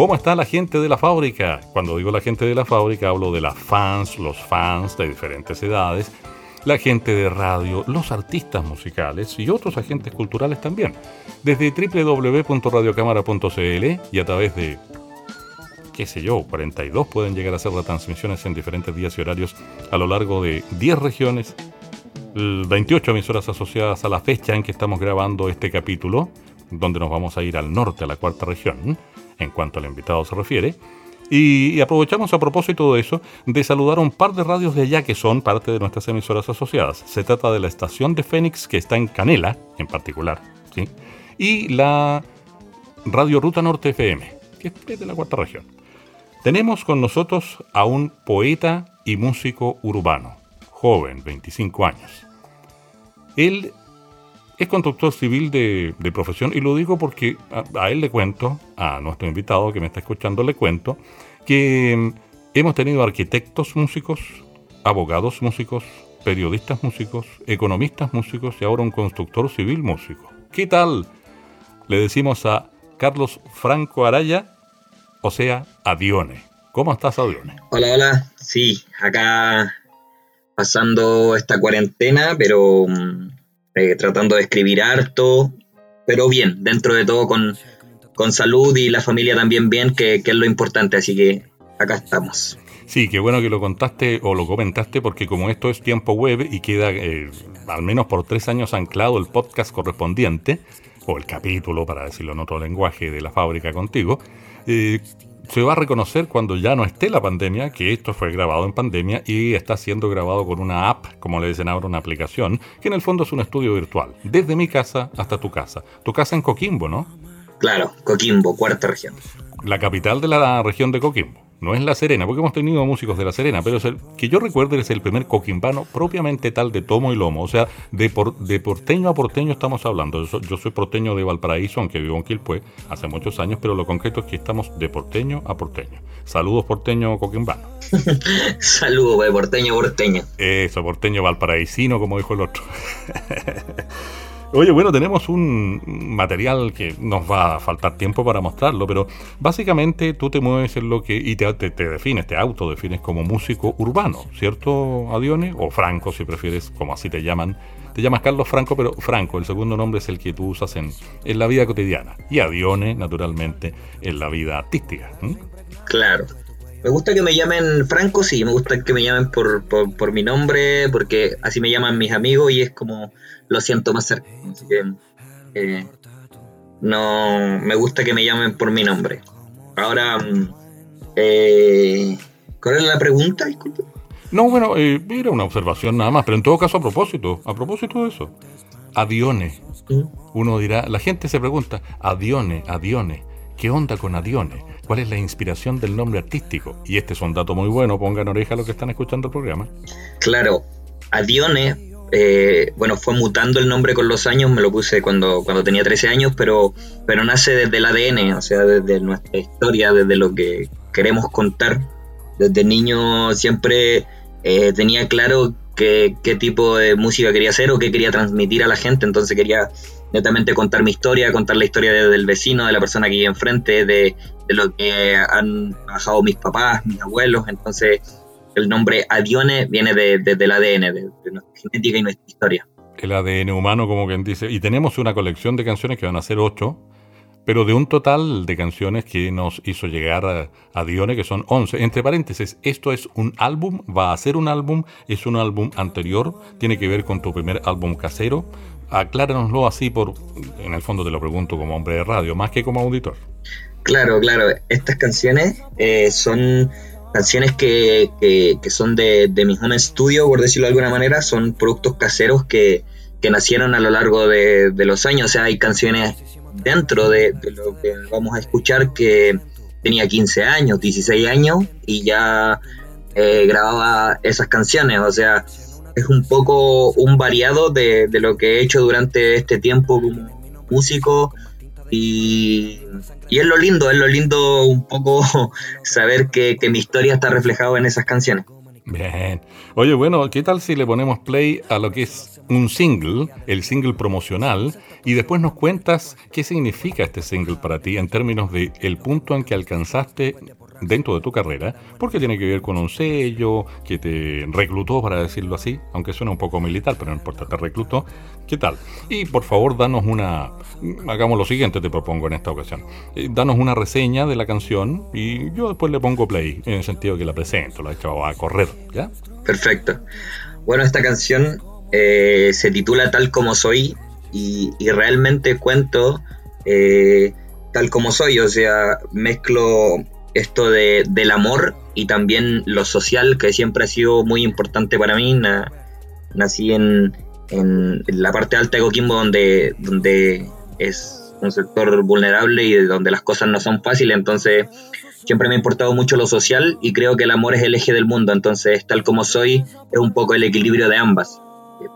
¿Cómo está la gente de la fábrica? Cuando digo la gente de la fábrica hablo de las fans, los fans de diferentes edades, la gente de radio, los artistas musicales y otros agentes culturales también. Desde www.radiocámara.cl y a través de, qué sé yo, 42 pueden llegar a hacer retransmisiones en diferentes días y horarios a lo largo de 10 regiones, 28 emisoras asociadas a la fecha en que estamos grabando este capítulo, donde nos vamos a ir al norte, a la cuarta región en cuanto al invitado se refiere. Y, aprovechamos a propósito de eso de saludar a un par de radios de allá que son parte de nuestras emisoras asociadas. Se trata de la estación de Fénix que está en Canela, en particular, ¿sí? y la Radio Ruta Norte FM, que es de la cuarta región. Tenemos con nosotros a un poeta y músico urbano, joven, 25 años. Él es constructor civil de, profesión y lo digo porque a, él le cuento, a nuestro invitado que me está escuchando le cuento, que mm, hemos tenido arquitectos músicos, abogados músicos, periodistas músicos, economistas músicos y ahora un constructor civil músico. ¿Qué tal? Le decimos a Carlos Franco Araya, o sea, Adione. ¿Cómo estás, Adione? Hola, hola. Sí, acá pasando esta cuarentena, pero mm, eh, tratando de escribir harto, pero bien, dentro de todo con, con salud y la familia también bien, que, es lo importante, así que acá estamos. Sí, qué bueno que lo contaste o lo comentaste, porque como esto es tiempo web y queda eh, al menos por tres años anclado el podcast correspondiente, o el capítulo, para decirlo en otro lenguaje, de la fábrica contigo, eh, se va a reconocer cuando ya no esté la pandemia, que esto fue grabado en pandemia y está siendo grabado con una app, como le dicen ahora, una aplicación, que en el fondo es un estudio virtual, desde mi casa hasta tu casa. Tu casa en Coquimbo, ¿no? Claro, Coquimbo, cuarta región. La capital de la región de Coquimbo no es La Serena, porque hemos tenido músicos de La Serena, pero el, que yo recuerde es el primer coquimbano propiamente tal de tomo y lomo, o sea, de, por, de porteño a porteño estamos hablando. Yo, soy porteño de Valparaíso, aunque vivo en Quilpué hace muchos años, pero lo concreto es que estamos de porteño a porteño. Saludos porteño coquimbano. Saludos de porteño porteño. Eso, porteño valparaísino, como dijo el otro. Oye, bueno, tenemos un material que nos va a faltar tiempo para mostrarlo, pero básicamente tú te mueves en lo que y te, te, defines, te autodefines como músico urbano, ¿cierto, Adione? O Franco, si prefieres, como así te llaman. Te llamas Carlos Franco, pero Franco, el segundo nombre es el que tú usas en, en la vida cotidiana. Y Adione, naturalmente, en la vida artística. Claro. Me gusta que me llamen Franco, sí, me gusta que me llamen por, por mi nombre, porque así me llaman mis amigos y es como lo siento más cerca. Así que eh, no me gusta que me llamen por mi nombre. Ahora, mm, eh, ¿cuál es la pregunta? Disculpe. No, bueno, eh, era una observación nada más, pero en todo caso a propósito, a propósito de eso. Adione. ¿Mm? Uno dirá, la gente se pregunta, Adione, Adione, ¿qué onda con Adione? ¿Cuál es la inspiración del nombre artístico? Y este es un dato muy bueno, pongan oreja a los que están escuchando el programa. Claro, Adione eh, bueno, fue mutando el nombre con los años, me lo puse cuando, cuando tenía 13 años, pero, pero nace desde el ADN, o sea, desde nuestra historia, desde lo que queremos contar. Desde niño siempre eh, tenía claro qué, tipo de música quería hacer o qué quería transmitir a la gente, entonces quería netamente contar mi historia, contar la historia del vecino, de la persona que vive enfrente, de, de lo que han trabajado mis papás, mis abuelos, entonces el nombre Adione viene del ADN, de, nuestra genética y nuestra historia. El ADN humano, como quien dice. Y tenemos una colección de canciones que van a ser ocho, pero de un total de canciones que nos hizo llegar a, a Dione, que son once. Entre paréntesis, esto es un álbum, va a ser un álbum, es un álbum anterior, tiene que ver con tu primer álbum casero. Acláranoslo así, por, en el fondo te lo pregunto como hombre de radio, más que como auditor. Claro, claro. Estas canciones eh, son canciones que, que, son de, de, mi home studio, por decirlo de alguna manera, son productos caseros que, que nacieron a lo largo de, de, los años. O sea, hay canciones dentro de, lo que vamos a escuchar que tenía 15 años, 16 años y ya eh, grababa esas canciones. O sea, es un poco un variado de, de, lo que he hecho durante este tiempo como músico y, y, es lo lindo, es lo lindo un poco saber que, que mi historia está reflejada en esas canciones. Bien. Oye, bueno, ¿qué tal si le ponemos play a lo que es un single, el single promocional, y después nos cuentas qué significa este single para ti en términos de el punto en que alcanzaste dentro de tu carrera, porque tiene que ver con un sello que te reclutó, para decirlo así, aunque suena un poco militar, pero no importa, te reclutó. ¿Qué tal? Y por favor, danos una. Hagamos lo siguiente, te propongo en esta ocasión. Eh, danos una reseña de la canción y yo después le pongo play, en el sentido que la presento, la he echado a correr, ¿ya? Perfecto. Bueno, esta canción eh, se titula Tal como soy y, realmente cuento eh, tal como soy, o sea, mezclo esto de, del amor y también lo social, que siempre ha sido muy importante para mí. nací en, en, la parte alta de Coquimbo, donde, donde es un sector vulnerable y donde las cosas no son fáciles, entonces siempre me ha importado mucho lo social y creo que el amor es el eje del mundo, entonces tal como soy es un poco el equilibrio de ambas.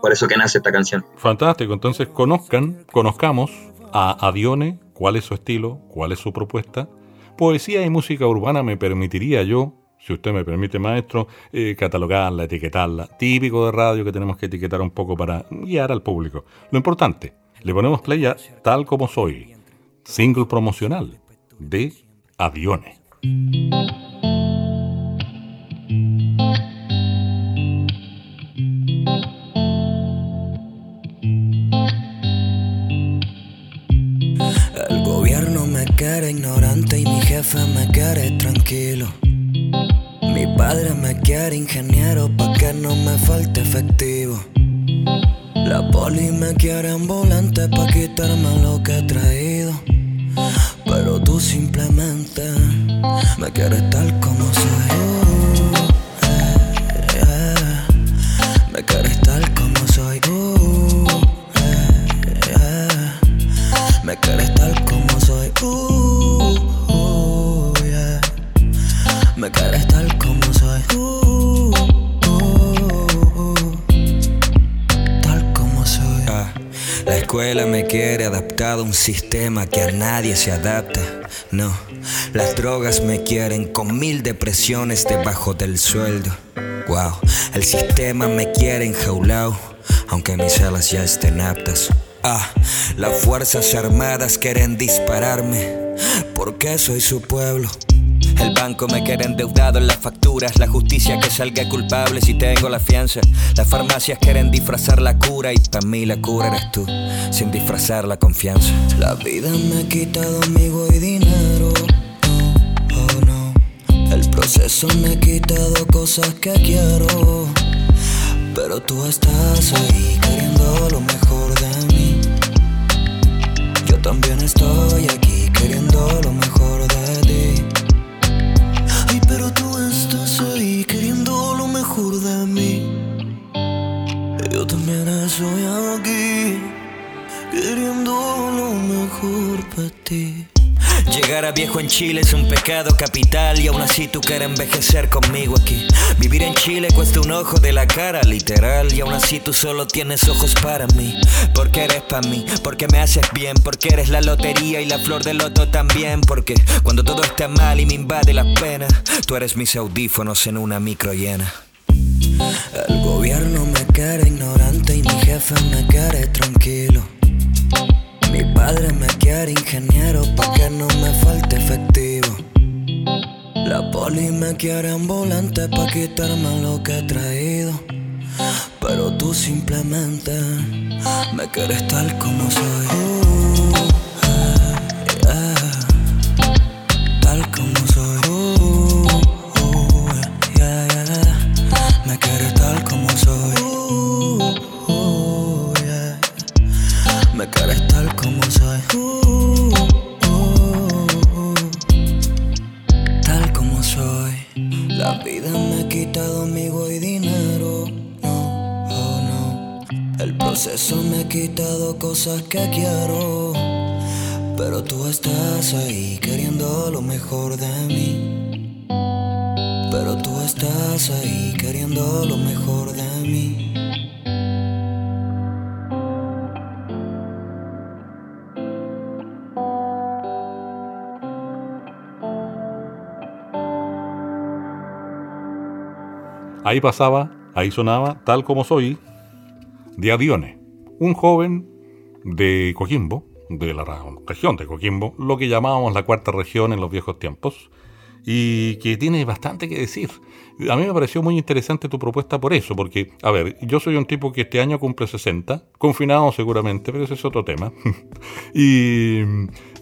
Por eso que nace esta canción. Fantástico, entonces conozcan, conozcamos a Adione, cuál es su estilo, cuál es su propuesta Poesía y música urbana me permitiría yo, si usted me permite, maestro, eh, catalogarla, etiquetarla. Típico de radio que tenemos que etiquetar un poco para guiar al público. Lo importante, le ponemos play a Tal como soy, single promocional de Aviones. Quiere ignorante y mi jefe me quiere tranquilo. Mi padre me quiere ingeniero pa' que no me falte efectivo. La poli me quiere ambulante pa' quitarme lo que he traído. Pero tú simplemente me quieres tal como soy. Uh, Me quieres tal como quiere adaptado a un sistema que a nadie se adapta. No, las drogas me quieren con mil depresiones debajo del sueldo. Wow, el sistema me quiere enjaulado, aunque mis alas ya estén aptas. Ah, las fuerzas armadas quieren dispararme, porque soy su pueblo. El banco me quiere endeudado en las facturas. La justicia que salga culpable si tengo la fianza. Las farmacias quieren disfrazar la cura y para mí la cura eres tú, sin disfrazar la confianza. La vida me ha quitado amigo y dinero. Oh, no. El proceso me ha quitado cosas que quiero. Pero tú estás ahí queriendo lo mejor de mí. Yo también estoy aquí queriendo lo mejor estoy aquí queriendo lo mejor para ti. Llegar a viejo en Chile es un pecado capital y aún así tú quieres envejecer conmigo aquí. Vivir en Chile cuesta un ojo de la cara, literal, y aún así tú solo tienes ojos para mí. Porque eres para mí, porque me haces bien, porque eres la lotería y la flor del loto también. Porque cuando todo está mal y me invade la pena, tú eres mis audífonos en una micro llena. El gobierno me quiere ignorante y mi jefe me quiere tranquilo. Mi padre me quiere ingeniero pa' que no me falte efectivo. La poli me quiere ambulante pa' quitarme lo que he traído. Pero tú simplemente me quieres tal como soy. Cosas que quiero. Pero tú estás ahí queriendo lo mejor de mí. Pero tú estás ahí queriendo lo mejor de mí. Ahí pasaba, ahí sonaba, tal como soy, de Adione, un joven de Coquimbo, de la región de Coquimbo, lo que llamábamos la cuarta región en los viejos tiempos, y que tiene bastante que decir. A mí me pareció muy interesante tu propuesta por eso, porque, a ver, yo soy un tipo que este año cumple 60, confinado seguramente, pero ese es otro tema. y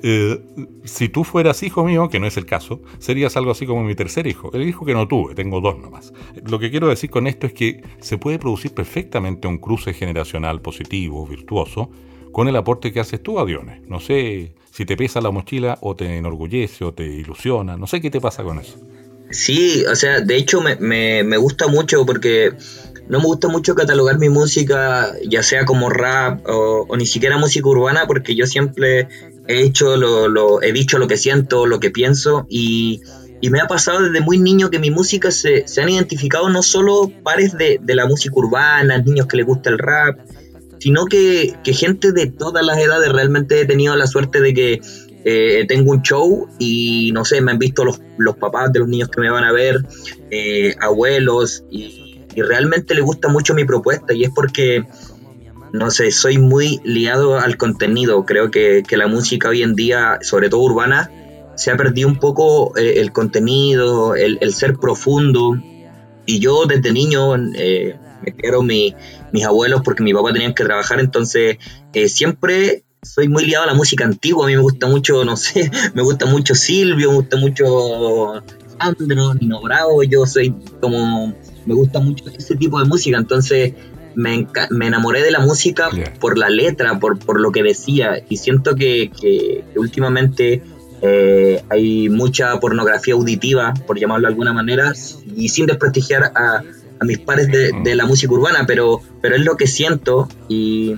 eh, si tú fueras hijo mío, que no es el caso, serías algo así como mi tercer hijo, el hijo que no tuve, tengo dos nomás. Lo que quiero decir con esto es que se puede producir perfectamente un cruce generacional positivo, virtuoso, con el aporte que haces tú, Aviones. No sé si te pesa la mochila o te enorgullece o te ilusiona, no sé qué te pasa con eso. Sí, o sea, de hecho me, me, gusta mucho porque no me gusta mucho catalogar mi música, ya sea como rap o, ni siquiera música urbana, porque yo siempre he hecho lo, lo, he dicho lo que siento, lo que pienso y, y me ha pasado desde muy niño que mi música se, se han identificado no solo pares de, de, la música urbana, niños que les gusta el rap, sino que, gente de todas las edades realmente he tenido la suerte de que eh, tengo un show y no sé, me han visto los, los papás de los niños que me van a ver, eh, abuelos, y, realmente les gusta mucho mi propuesta y es porque, no sé, soy muy ligado al contenido. Creo que, la música hoy en día, sobre todo urbana, se ha perdido un poco eh, el contenido, el, ser profundo. Y yo desde niño me quiero mi, mis abuelos porque mi papá tenía que trabajar, entonces eh, siempre soy muy ligado a la música antigua, a mí me gusta mucho, no sé, me gusta mucho Silvio, me gusta mucho Sandro, Nino Bravo, yo soy como, me gusta mucho ese tipo de música, entonces me, me enamoré de la música por la letra, por, por lo que decía, y siento que, que, últimamente eh, hay mucha pornografía auditiva, por llamarlo de alguna manera, y sin desprestigiar a a mis pares de, la música urbana, pero, pero es lo que siento y,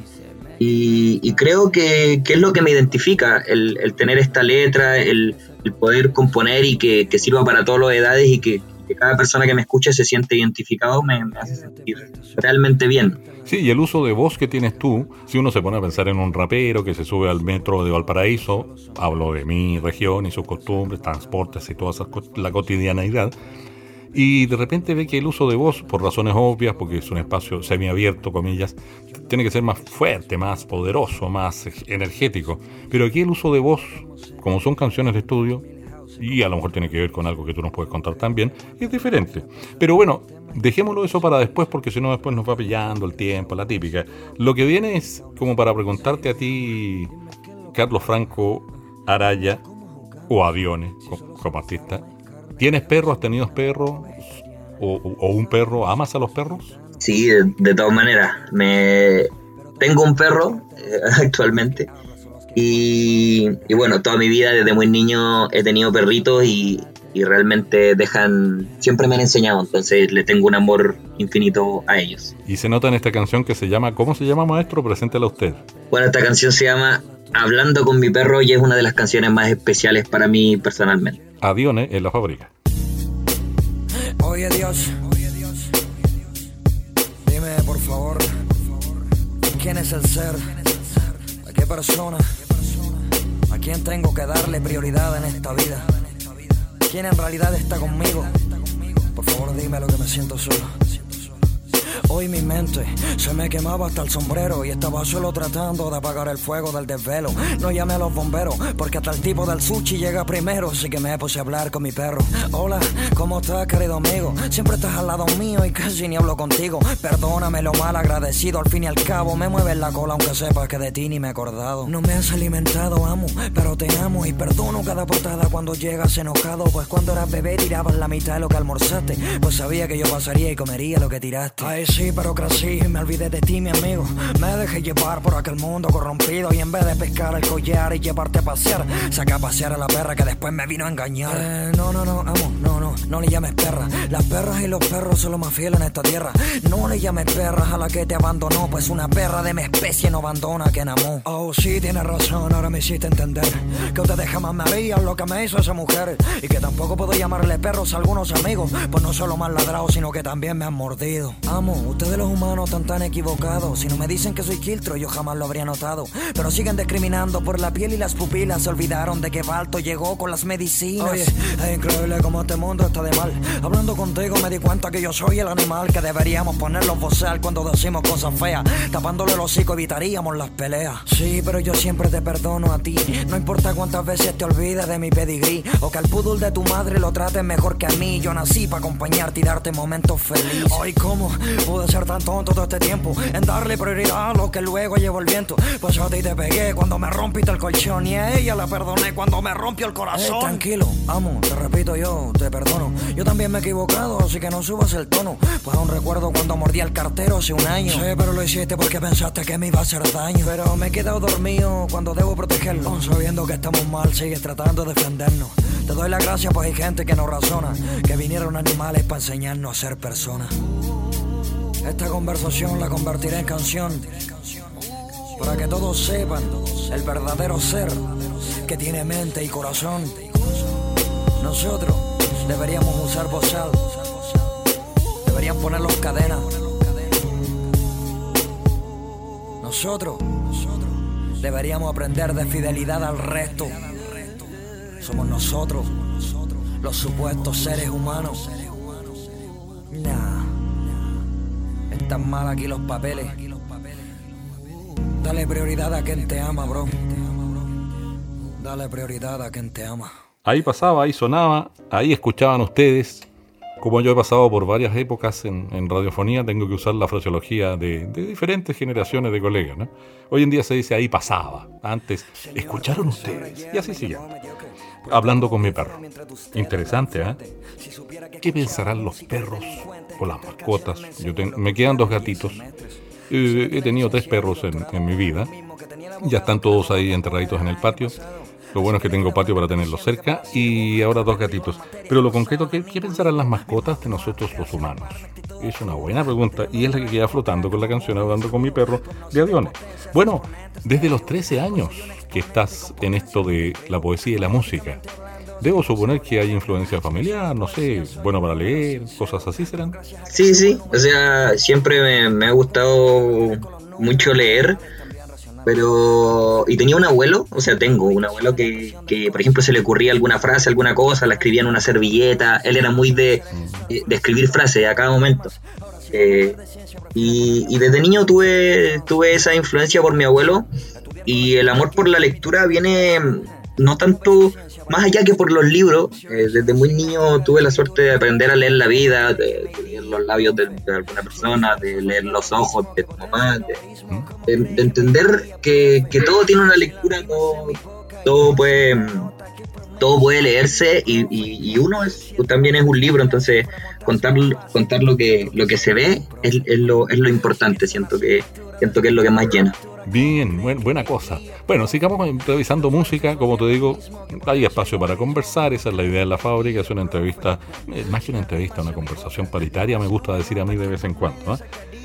y, creo que, es lo que me identifica, el, tener esta letra, el, poder componer y que, sirva para todas las edades y que, cada persona que me escuche se siente identificado me, hace sentir realmente bien. Sí, y el uso de voz que tienes tú, si uno se pone a pensar en un rapero que se sube al metro de Valparaíso, hablo de mi región y sus costumbres, transportes y toda esa, la cotidianeidad, y de repente ve que el uso de voz, por razones obvias, porque es un espacio semiabierto, comillas, tiene que ser más fuerte, más poderoso, más energético. Pero aquí el uso de voz, como son canciones de estudio, y a lo mejor tiene que ver con algo que tú nos puedes contar también, es diferente. Pero bueno, dejémoslo eso para después, porque si no después nos va pillando el tiempo, la típica. Lo que viene es como para preguntarte a ti, Carlos Franco Araya, o Aviones, como artista, ¿Tienes perro? ¿Has tenido perro? ¿O, un perro? ¿Amas a los perros? Sí, de, todas maneras. Me... Tengo un perro eh, actualmente. Y, bueno, toda mi vida desde muy niño he tenido perritos y, realmente dejan, siempre me han enseñado, entonces le tengo un amor infinito a ellos. Y se nota en esta canción que se llama, ¿cómo se llama maestro? Preséntela usted. Bueno, esta canción se llama Hablando con mi perro y es una de las canciones más especiales para mí personalmente. Aviones en la fábrica. Oye Dios, dime por favor, ¿quién es el ser? ¿A qué persona? ¿A quién tengo que darle prioridad en esta vida? ¿Quién en realidad está conmigo? Por favor dime lo que me siento solo. Hoy mi mente se me quemaba hasta el sombrero y estaba solo tratando de apagar el fuego del desvelo. No llamé a los bomberos porque hasta el tipo del sushi llega primero, así que me puse a hablar con mi perro. Hola, ¿cómo estás, querido amigo? Siempre estás al lado mío y casi ni hablo contigo. Perdóname lo mal agradecido, al fin y al cabo me mueves la cola aunque sepas que de ti ni me he acordado. No me has alimentado, amo, pero te amo y perdono cada portada cuando llegas enojado. Pues cuando eras bebé tirabas la mitad de lo que almorzaste, pues sabía que yo pasaría y comería lo que tiraste nací, pero crecí y me olvidé de ti, mi amigo. Me dejé llevar por aquel mundo corrompido y en vez de pescar el collar y llevarte a pasear, saqué a pasear a la perra que después me vino a engañar. Eh, no, no, no, amo, no, no, no le llames perra. Las perras y los perros son los más fieles en esta tierra. No le llames perra a la que te abandonó, pues una perra de mi especie no abandona a quien amó. Oh, sí, tienes razón, ahora me hiciste entender que ustedes jamás me harían lo que me hizo esa mujer y que tampoco puedo llamarle perros a algunos amigos, pues no solo me han ladrado, sino que también me han mordido. Amo, ustedes los humanos están tan equivocados. Si no me dicen que soy Kiltro, yo jamás lo habría notado. Pero siguen discriminando por la piel y las pupilas. Se olvidaron de que Balto llegó con las medicinas. Oye, es increíble cómo este mundo está de mal. Hablando contigo me di cuenta que yo soy el animal que deberíamos ponerlos vocear cuando decimos cosas feas. Tapándole el hocico evitaríamos las peleas. Sí, pero yo siempre te perdono a ti. No importa cuántas veces te olvides de mi pedigrí. O que al pudul de tu madre lo trates mejor que a mí. Yo nací para acompañarte y darte momentos felices. Ay, ¿cómo pude ser tan tonto todo este tiempo? En darle prioridad a lo que luego llevo el viento. Pues yo a ti te pegué cuando me rompiste el colchón. Y a ella la perdoné cuando me rompió el corazón. tranquilo, amo, te repito yo, te perdono. Yo también me he equivocado, así que no subas el tono. Pues aún recuerdo cuando mordí al cartero hace un año. Sí, pero lo hiciste porque pensaste que me iba a hacer daño. Pero me he quedado dormido cuando debo protegerlo. Sabiendo que estamos mal, sigues tratando de defendernos. Te doy la gracia, pues hay gente que no razona. Que vinieron animales para enseñarnos a ser personas. Esta conversación la convertiré en canción. Para que todos sepan el verdadero ser que tiene mente y corazón. Nosotros deberíamos usar bozal. Deberían ponerlos cadenas. Nosotros deberíamos aprender de fidelidad al resto. Somos nosotros, los supuestos seres humanos. Están mal aquí los papeles. Dale prioridad a quien te ama, bro. Dale prioridad a quien te ama. Ahí pasaba, ahí sonaba, ahí escuchaban ustedes. Como yo he pasado por varias épocas en, radiofonía, tengo que usar la fraseología de, diferentes generaciones de colegas. ¿no? Hoy en día se dice ahí pasaba. Antes, escucharon ustedes. Y así sigue. Hablando con mi perro. Interesante, ¿eh? ¿Qué pensarán los perros o las mascotas? Yo me quedan dos gatitos. Eh, he tenido tres perros en, mi vida. Ya están todos ahí enterraditos en el patio. Lo bueno es que tengo patio para tenerlos cerca y ahora dos gatitos. Pero lo concreto, ¿qué, qué pensarán las mascotas de nosotros los humanos? Es una buena pregunta y es la que queda flotando con la canción Hablando con mi perro de aviones. Bueno, desde los 13 años que estás en esto de la poesía y la música, Debo suponer que hay influencia familiar, no sé, bueno para leer, cosas así serán. Sí, sí, o sea, siempre me, ha gustado mucho leer pero, y tenía un abuelo, o sea, tengo un abuelo que, que, por ejemplo, se le ocurría alguna frase, alguna cosa, la escribía en una servilleta. Él era muy de, de escribir frases a cada momento. Eh, y, y, desde niño tuve, tuve esa influencia por mi abuelo. Y el amor por la lectura viene no tanto más allá que por los libros, eh, desde muy niño tuve la suerte de aprender a leer la vida, de, leer los labios de, alguna persona, de leer los ojos de tu mamá, de, entender que, todo tiene una lectura, todo, puede todo puede leerse y, uno también es un libro, entonces contar, contar lo que lo que se ve es, es, lo, es lo importante, siento que siento que es lo que más llena. Bien, buena cosa. Bueno, sigamos improvisando música, como te digo, hay espacio para conversar, esa es la idea de la fábrica, es una entrevista, eh, más que una entrevista, una conversación paritaria, me gusta decir a mí de vez en cuando.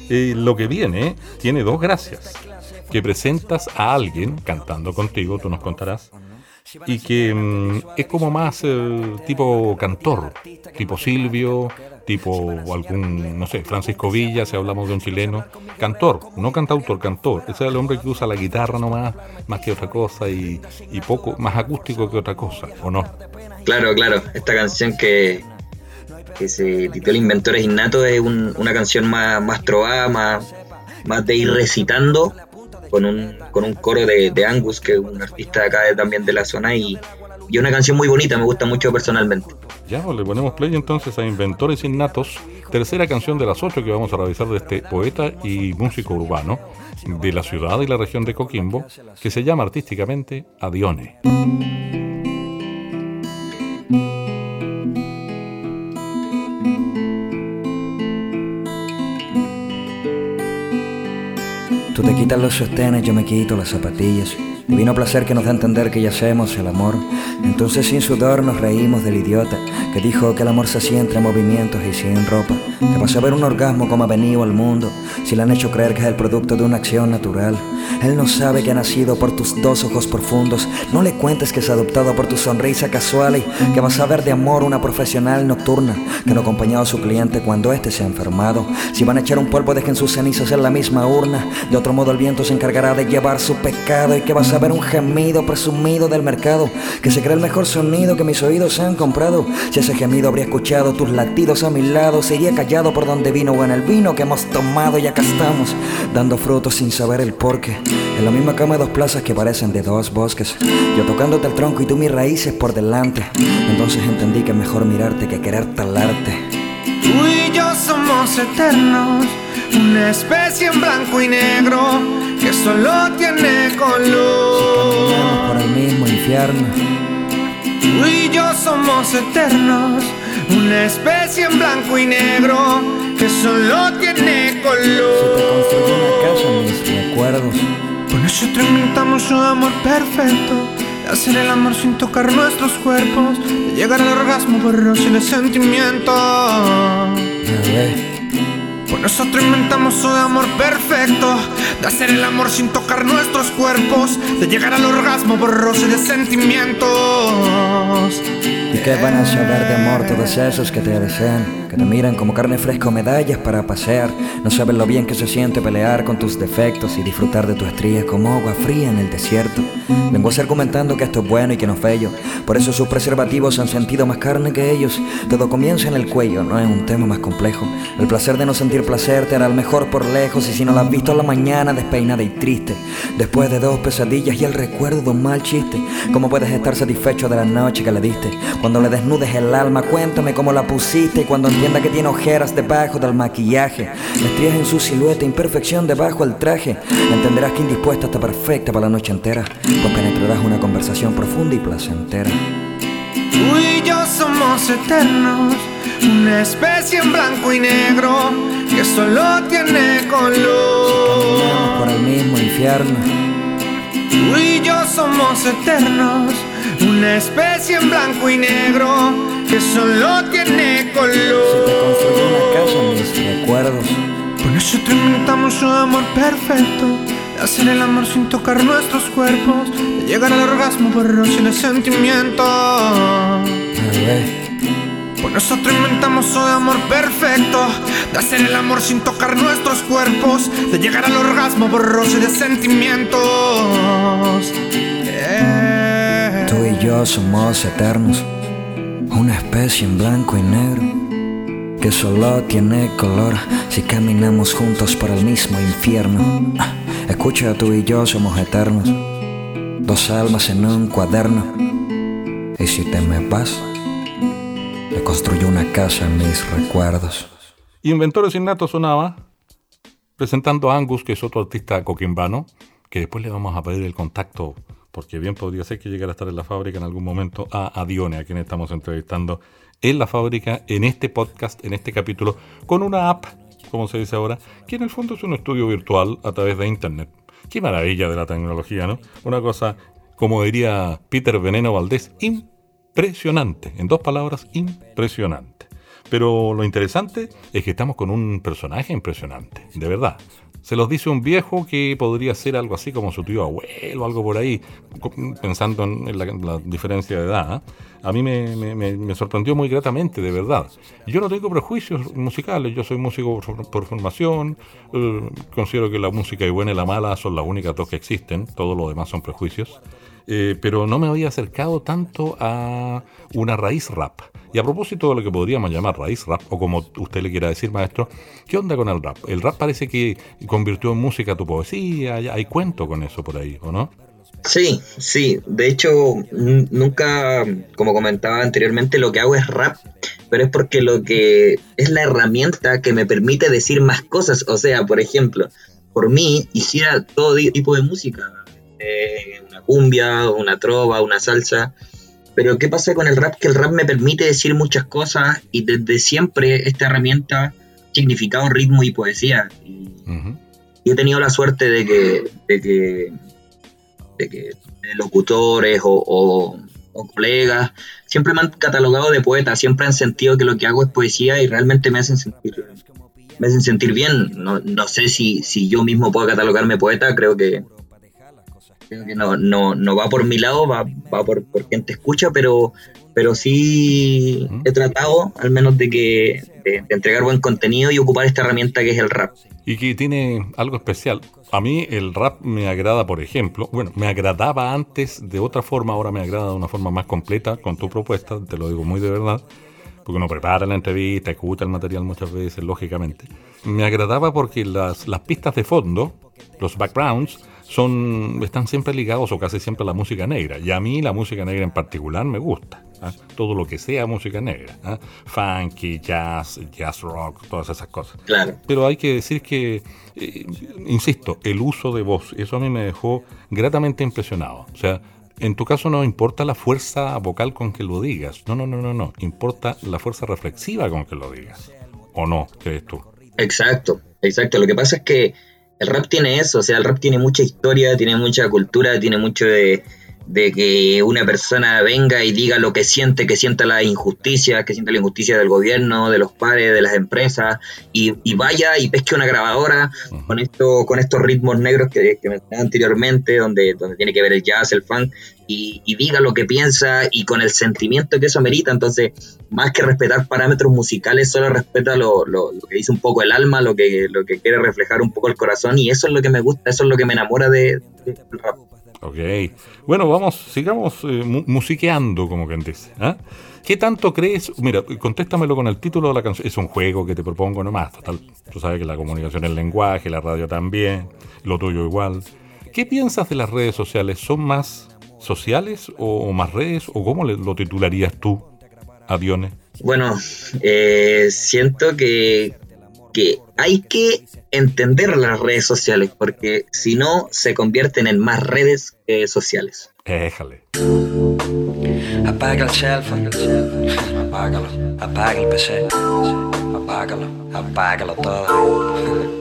¿eh? lo que viene tiene dos gracias, que presentas a alguien cantando contigo, tú nos contarás, y que mm, es como más eh, tipo cantor, tipo Silvio, tipo algún, no sé, Francisco Villa, si hablamos de un chileno, cantor, no cantautor, cantor, ese es el hombre que usa la guitarra nomás, más que otra cosa y, poco, más acústico que otra cosa, ¿o no? Claro, claro, esta canción que, que se titula Inventores Innatos es una canción más, más trovada, más, más de ir recitando con un, con un coro de, Angus, que es un artista acá también de la zona, y, y una canción muy bonita, me gusta mucho personalmente. Ya, pues, le ponemos play entonces a Inventores Innatos, tercera canción de las ocho que vamos a revisar de este poeta y músico urbano de la ciudad y la región de Coquimbo, que se llama artísticamente Adione. Tú te quitas los sostenes, yo me quito las zapatillas. Divino placer que nos da a entender que ya el amor. Entonces sin sudor nos reímos del idiota que dijo que el amor se hacía entre movimientos y sin ropa. Que pasó a ver un orgasmo como ha venido al mundo, si le han hecho creer que es el producto de una acción natural. Él no sabe que ha nacido por tus dos ojos profundos. No le cuentes que es adoptado por tu sonrisa casual y que vas a ver de amor una profesional nocturna que no ha acompañado a su cliente cuando éste se ha enfermado. Si van a echar un polvo, dejen sus cenizas en la misma urna. De otro modo, el viento se encargará de llevar su pecado y que vas a ver un gemido presumido del mercado que se cree el mejor sonido que mis oídos han comprado. Si ese gemido habría escuchado tus latidos a mi lado, sería callado por donde vino o en el vino que hemos tomado y acá estamos, dando frutos sin saber el porqué. En la misma cama dos plazas que parecen de dos bosques. Yo tocándote el tronco y tú mis raíces por delante. Entonces entendí que es mejor mirarte que querer talarte. Tú y yo somos eternos, una especie en blanco y negro que solo tiene color. Si por el mismo infierno. Tú y yo somos eternos, una especie en blanco y negro que solo tiene color. Si te construyo una casa recuerdos. Por eso inventamos un amor perfecto. De hacer el amor sin tocar nuestros cuerpos. De llegar al orgasmo por sin el sentimiento. Por nosotros inventamos un amor perfecto. De hacer el amor sin tocar nuestros cuerpos. De llegar al orgasmo por roce de sentimientos. ¿Y qué van a saber de amor todos esos que te desean? Que te miran como carne fresca o medallas para pasear. No saben lo bien que se siente pelear con tus defectos y disfrutar de tu estría como agua fría en el desierto. Vengo a ser comentando que esto es bueno y que no es bello. Por eso sus preservativos han sentido más carne que ellos. Todo comienza en el cuello, no es un tema más complejo. El placer de no sentir placer te hará el mejor por lejos. Y si no lo has visto a la mañana, despeinada y triste. Después de dos pesadillas y el recuerdo de un mal chiste. ¿Cómo puedes estar satisfecho de la noche que le diste? Le desnudes el alma, cuéntame cómo la pusiste. Y cuando entienda que tiene ojeras debajo del maquillaje, estrías en su silueta, imperfección debajo del traje, entenderás que indispuesta está perfecta para la noche entera. Pues penetrarás una conversación profunda y placentera. Tú y yo somos eternos, una especie en blanco y negro que solo tiene Si caminamos color. por el mismo infierno. Tú y yo somos eternos, una especie en blanco y negro que solo tiene Si te color. construyo una casa mis recuerdos. Por eso inventamos un amor perfecto. De hacer el amor sin tocar nuestros cuerpos. De llegar al orgasmo por sin el sentimiento. Por nosotros inventamos un amor perfecto. De hacer el amor sin tocar nuestros cuerpos. De llegar al orgasmo por roce de sentimientos. Yeah. Y yo somos eternos, una especie en blanco y negro que solo tiene color si caminamos juntos por el mismo infierno. Escucha, tú y yo somos eternos, dos almas en un cuaderno. Y si te me vas, le construyo una casa en mis recuerdos. Inventores Innatos sonaba presentando a Angus, que es otro artista coquimbano, que después le vamos a pedir el contacto, porque bien podría ser que llegara a estar en la fábrica en algún momento, a Adione, a quien estamos entrevistando en la fábrica, en este podcast, en este capítulo, con una app, como se dice ahora, que en el fondo es un estudio virtual a través de Internet. Qué maravilla de la tecnología, ¿no? Una cosa, como diría Peter Veneno Valdés, impresionante. En dos palabras, impresionante. Pero lo interesante es que estamos con un personaje impresionante, de verdad. Se los dice un viejo que podría ser algo así como su tío abuelo, algo por ahí, pensando en la, diferencia de edad. ¿ah? A mí me, sorprendió muy gratamente, de verdad. Yo no tengo prejuicios musicales, yo soy músico por, por formación, eh, considero que la música y buena y la mala son las únicas dos que existen, todo lo demás son prejuicios. Eh, pero no me había acercado tanto a una raíz rap. Y a propósito de lo que podríamos llamar raíz rap, o como usted le quiera decir, maestro, ¿qué onda con el rap? El rap parece que convirtió en música tu poesía, hay, hay cuento con eso por ahí, ¿o no? Sí, sí. De hecho, nunca, como comentaba anteriormente, lo que hago es rap, pero es porque lo que es la herramienta que me permite decir más cosas. O sea, por ejemplo, por mí hiciera todo tipo de música, eh, una cumbia, una trova, una salsa. Pero ¿qué pasa con el rap? Que el rap me permite decir muchas cosas y desde siempre esta herramienta significado ritmo y poesía. Y he tenido la suerte de que, de que, de que locutores o, colegas siempre me han catalogado de poeta, siempre han sentido que lo que hago es poesía y realmente me hacen sentir me hacen sentir bien. No, no sé si, si yo mismo puedo catalogarme poeta, creo que, no, no, no va por mi lado, va, va por, por quien te escucha, pero, pero sí he tratado al menos de que de, entregar buen contenido y ocupar esta herramienta que es el rap. Y que tiene algo especial. A mí el rap me agrada, por ejemplo, bueno, me agradaba antes de otra forma, ahora me agrada de una forma más completa con tu propuesta, te lo digo muy de verdad, porque uno prepara la entrevista, escucha el material muchas veces, lógicamente. Me agradaba porque las, las pistas de fondo, los backgrounds, son, están siempre ligados o casi siempre a la música negra. Y a mí la música negra en particular me gusta. ¿ah? Todo lo que sea música negra. ¿ah? Funky, jazz, jazz rock, todas esas cosas. Claro. Pero hay que decir que, eh, insisto, el uso de voz, eso a mí me dejó gratamente impresionado. O sea, en tu caso no importa la fuerza vocal con que lo digas. No, no, no, no, no. Importa la fuerza reflexiva con que lo digas. ¿O no? ¿Crees tú? Exacto, exacto. Lo que pasa es que el rap tiene eso, o sea, el rap tiene mucha historia, tiene mucha cultura, tiene mucho de, que una persona venga y diga lo que siente, que sienta la injusticia, que sienta la injusticia del gobierno, de los padres, de las empresas, y, vaya y pesque una grabadora con esto, con estos ritmos negros que, que mencioné anteriormente, donde, donde tiene que ver el jazz, el funk, y, diga lo que piensa y con el sentimiento que eso merita. Entonces, más que respetar parámetros musicales, solo respeta lo, que dice un poco el alma, lo que, lo que quiere reflejar un poco el corazón y eso es lo que me gusta, eso es lo que me enamora de, rap. Ok, bueno, vamos, sigamos eh, musiqueando, como quien dice. ¿ah? ¿Qué tanto crees? Mira, contéstamelo con el título de la canción. Es un juego que te propongo nomás. Total, tú sabes que la comunicación es lenguaje, la radio también, lo tuyo igual. ¿Qué piensas de las redes sociales? ¿Son más sociales o, más redes? ¿O cómo lo titularías tú, Aviones? Bueno, eh, siento que, que hay que entender las redes sociales, porque si no, se convierten en más redes que sociales. Déjale. Apaga el cell apágalo, apaga el PC, apágalo, apágalo todo.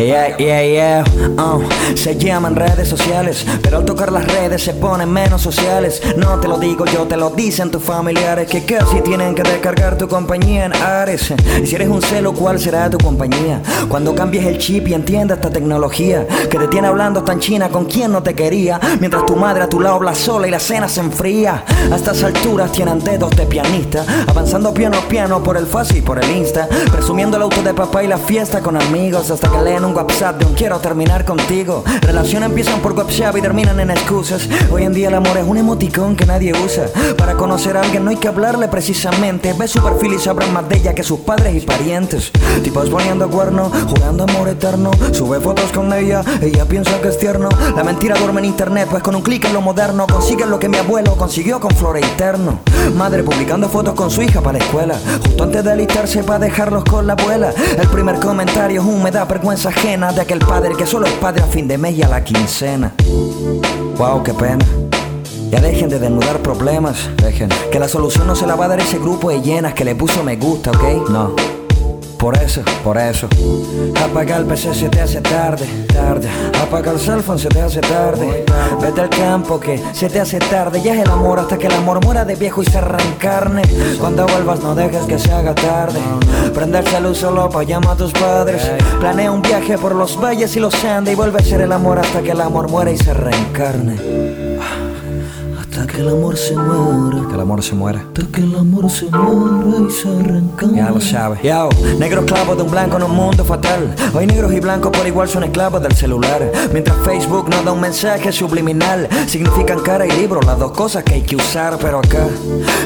Yeah, yeah, yeah. Uh, se llaman redes sociales, pero al tocar las redes se ponen menos sociales. No te lo digo yo, te lo dicen tus familiares que casi tienen que descargar tu compañía en Ares. Y si eres un celo, ¿cuál será tu compañía? Cuando cambies el chip y entiendas esta tecnología que te tiene hablando tan china con quien no te quería, mientras tu madre a tu lado habla sola y la cena se enfría. A estas alturas tienen dedos de pianista, avanzando piano a piano por el fácil y por el Insta, presumiendo el auto de papá y la fiesta con amigos hasta que leen un WhatsApp de un quiero terminar contigo. Relaciones empiezan por WhatsApp y terminan en excusas. Hoy en día el amor es un emoticón que nadie usa. Para conocer a alguien no hay que hablarle precisamente. Ve su perfil y sabrán más de ella que sus padres y parientes. Tipos poniendo cuerno, jugando amor eterno. Sube fotos con ella, ella piensa que es tierno. La mentira duerme en internet, pues con un clic en lo moderno consigue lo que mi abuelo consiguió con Flore Eterno. Madre publicando fotos con su hija para la escuela. Justo antes de alistarse para dejarlos con la abuela. El primer comentario es un da vergüenza ajena de aquel padre que solo es padre a fin de mes y a la quincena. Wow, qué pena. Ya dejen de desnudar problemas, dejen. Que la solución no se la va a dar ese grupo de llenas que le puso me gusta, ¿ok? No. Por eso, por eso. Apagar el PC se te hace tarde, tarde. Apagar el cell phone se te hace tarde. Vete al campo que se te hace tarde. Ya es el amor hasta que el amor muera de viejo y se carne. Cuando vuelvas no dejes que se haga tarde. Prende el luz solo para llamar a tus padres. Planea un viaje por los valles y los Andes y vuelve a ser el amor hasta que el amor muera y se reencarne que el amor se muera. Que el amor se muera. Hasta que el amor se muera y se arranca. Ya lo sabes. Yo, negro esclavo de un blanco en un mundo fatal. Hoy negros y blancos por igual son esclavos del celular. Mientras Facebook nos da un mensaje subliminal. Significan cara y libro, las dos cosas que hay que usar. Pero acá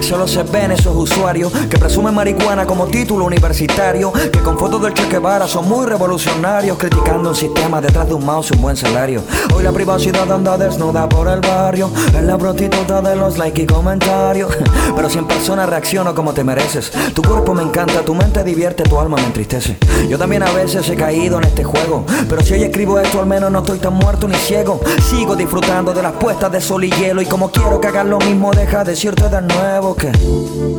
solo se ven esos usuarios que presumen marihuana como título universitario. Que con fotos del Che Guevara son muy revolucionarios. Criticando un sistema detrás de un mouse y un buen salario. Hoy la privacidad anda desnuda por el barrio. En la de los likes y comentarios. Pero si en persona reacciono como te mereces. Tu cuerpo me encanta, tu mente divierte, tu alma me entristece. Yo también a veces he caído en este juego. Pero si hoy escribo esto, al menos no estoy tan muerto ni ciego. Sigo disfrutando de las puestas de sol y hielo. Y como quiero que hagas lo mismo, deja decirte de nuevo que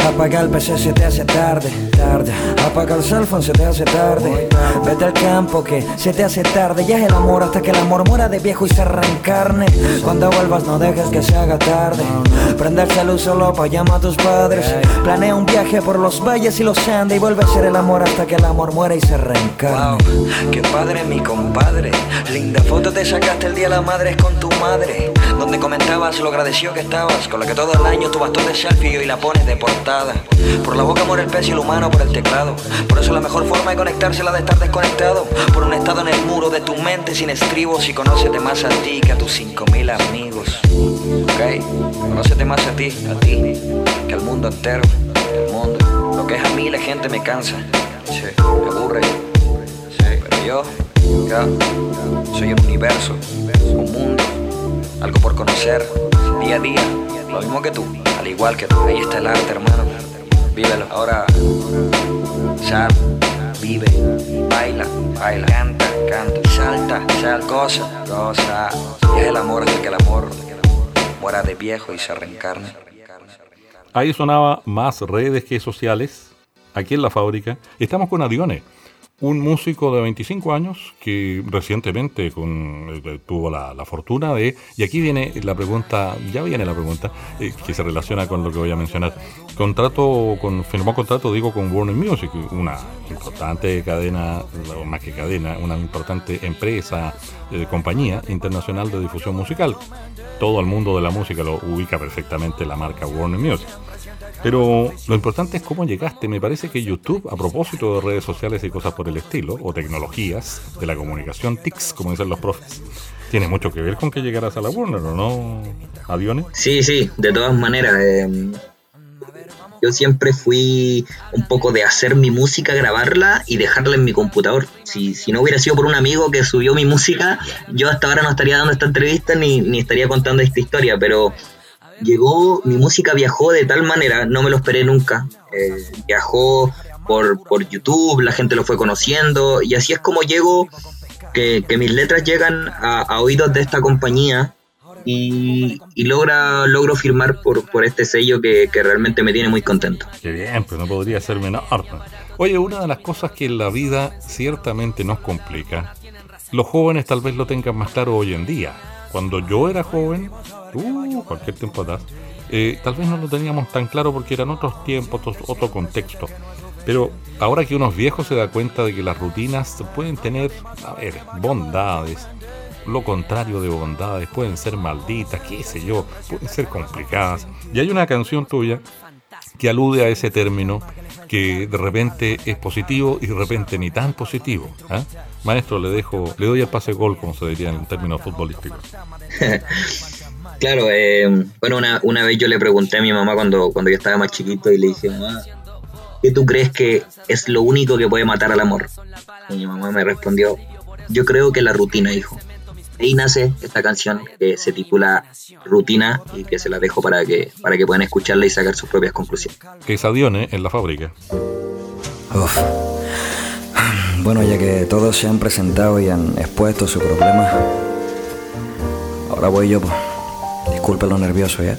apagar el PC se te hace tarde, tarde. Apaga el cell phone se te hace tarde. Vete al campo que se te hace tarde. Ya es el amor hasta que el amor muera de viejo y se reencarne. Cuando vuelvas no dejes que se haga tarde. Prende el luz solo para llamar a tus padres. Planea un viaje por los valles y los Andes y vuelve a ser el amor hasta que el amor muera y se reencarne. Wow, qué padre mi compadre. Linda foto te sacaste el día de la madre con tu madre. Donde comentabas lo agradecido que estabas. Con la que todo el año tu bastón de selfie y la pones de portada. Por la boca muere el pez y el humano por el teclado. Por eso la mejor forma de conectarse es la de estar desconectado. Por un estado en el muro de tu mente sin estribos y conócete más a ti que a tus 5000 amigos. Ok, conócete más a ti, a ti, que al mundo entero. El mundo. Lo que es a mí la gente me cansa. Sí, me aburre. Sí, pero yo, yo, soy un universo, un mundo, algo por conocer, día a día, lo mismo que tú, al igual que tú. Ahí está el arte, hermano. Vívelo. Ahora, sal, vive, baila, baila, canta, canta, salta, sal, cosa, cosa. Y es el amor hasta que el amor muera de viejo y se reencarne. Ahí sonaba más redes que sociales. Aquí en la fábrica estamos con Adione un músico de 25 años que recientemente con, eh, tuvo la, fortuna de, y aquí viene la pregunta, ya viene la pregunta, eh, que se relaciona con lo que voy a mencionar. Contrato, con, firmó contrato, digo, con Warner Music, una importante cadena, más que cadena, una importante empresa, eh, compañía internacional de difusión musical. Todo el mundo de la música lo ubica perfectamente la marca Warner Music. Pero lo importante es cómo llegaste. Me parece que YouTube, a propósito de redes sociales y cosas por el estilo, o tecnologías de la comunicación, TICs, como dicen los profes, tiene mucho que ver con que llegaras a la Warner, ¿o no, Aviones? Sí, sí, de todas maneras. Eh, yo siempre fui un poco de hacer mi música, grabarla y dejarla en mi computador. Si, si no hubiera sido por un amigo que subió mi música, yo hasta ahora no estaría dando esta entrevista ni, ni estaría contando esta historia, pero llegó, mi música viajó de tal manera, no me lo esperé nunca. Eh, viajó por, por, YouTube, la gente lo fue conociendo y así es como llego, que, mis letras llegan a, oídos de esta compañía y, logra, logro firmar por, por este sello que, que, realmente me tiene muy contento. Qué bien, pero no podría ser menor. Oye, una de las cosas que en la vida ciertamente nos complica, los jóvenes tal vez lo tengan más claro hoy en día. Cuando yo era joven, uh, cualquier tiempo atrás, eh, tal vez no lo teníamos tan claro porque eran otros tiempos, otro contexto. Pero ahora que unos viejos se da cuenta de que las rutinas pueden tener, a ver, bondades, lo contrario de bondades, pueden ser malditas, qué sé yo, pueden ser complicadas. Y hay una canción tuya que alude a ese término que de repente es positivo y de repente ni tan positivo. ¿ah? Maestro, le dejo, le doy el pase gol, como se diría en términos futbolísticos. Claro, eh, bueno, una, una, vez yo le pregunté a mi mamá cuando, cuando yo estaba más chiquito y le dije, mamá, ¿qué tú crees que es lo único que puede matar al amor? Y mi mamá me respondió, yo creo que la rutina, hijo. Ahí nace esta canción que se titula Rutina y que se la dejo para que, para que puedan escucharla y sacar sus propias conclusiones. Que es Adione en la fábrica. Bueno, ya que todos se han presentado y han expuesto su problema, ahora voy yo. Pues. Disculpe lo nervioso, ¿ya?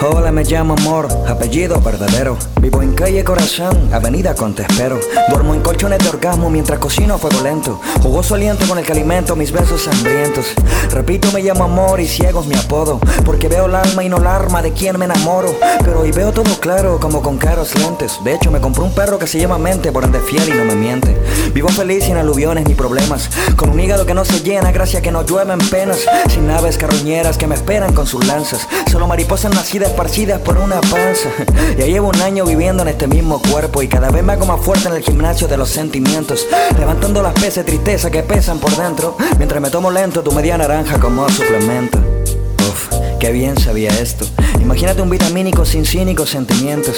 Hola, me llamo Amor, apellido verdadero. Vivo en calle Corazón, avenida Contespero. Duermo en colchones de orgasmo mientras cocino fuego lento. Jugoso aliento con el que alimento mis besos hambrientos. Repito, me llamo Amor y ciego es mi apodo. Porque veo el alma y no el arma de quien me enamoro. Pero hoy veo todo claro como con caros lentes. De hecho, me compré un perro que se llama Mente, por ende fiel y no me miente. Vivo feliz sin aluviones ni problemas. Con un hígado que no se llena, gracias que no llueven penas. Sin naves carroñeras que me esperan con sus lanzas. Solo mariposas nacidas esparcidas por una panza. Ya llevo un año viviendo en este mismo cuerpo y cada vez me hago más fuerte en el gimnasio de los sentimientos. Levantando las pesas de tristeza que pesan por dentro, mientras me tomo lento tu media naranja como suplemento. Uf, qué bien sabía esto. Imagínate un vitamínico sin cínicos sentimientos,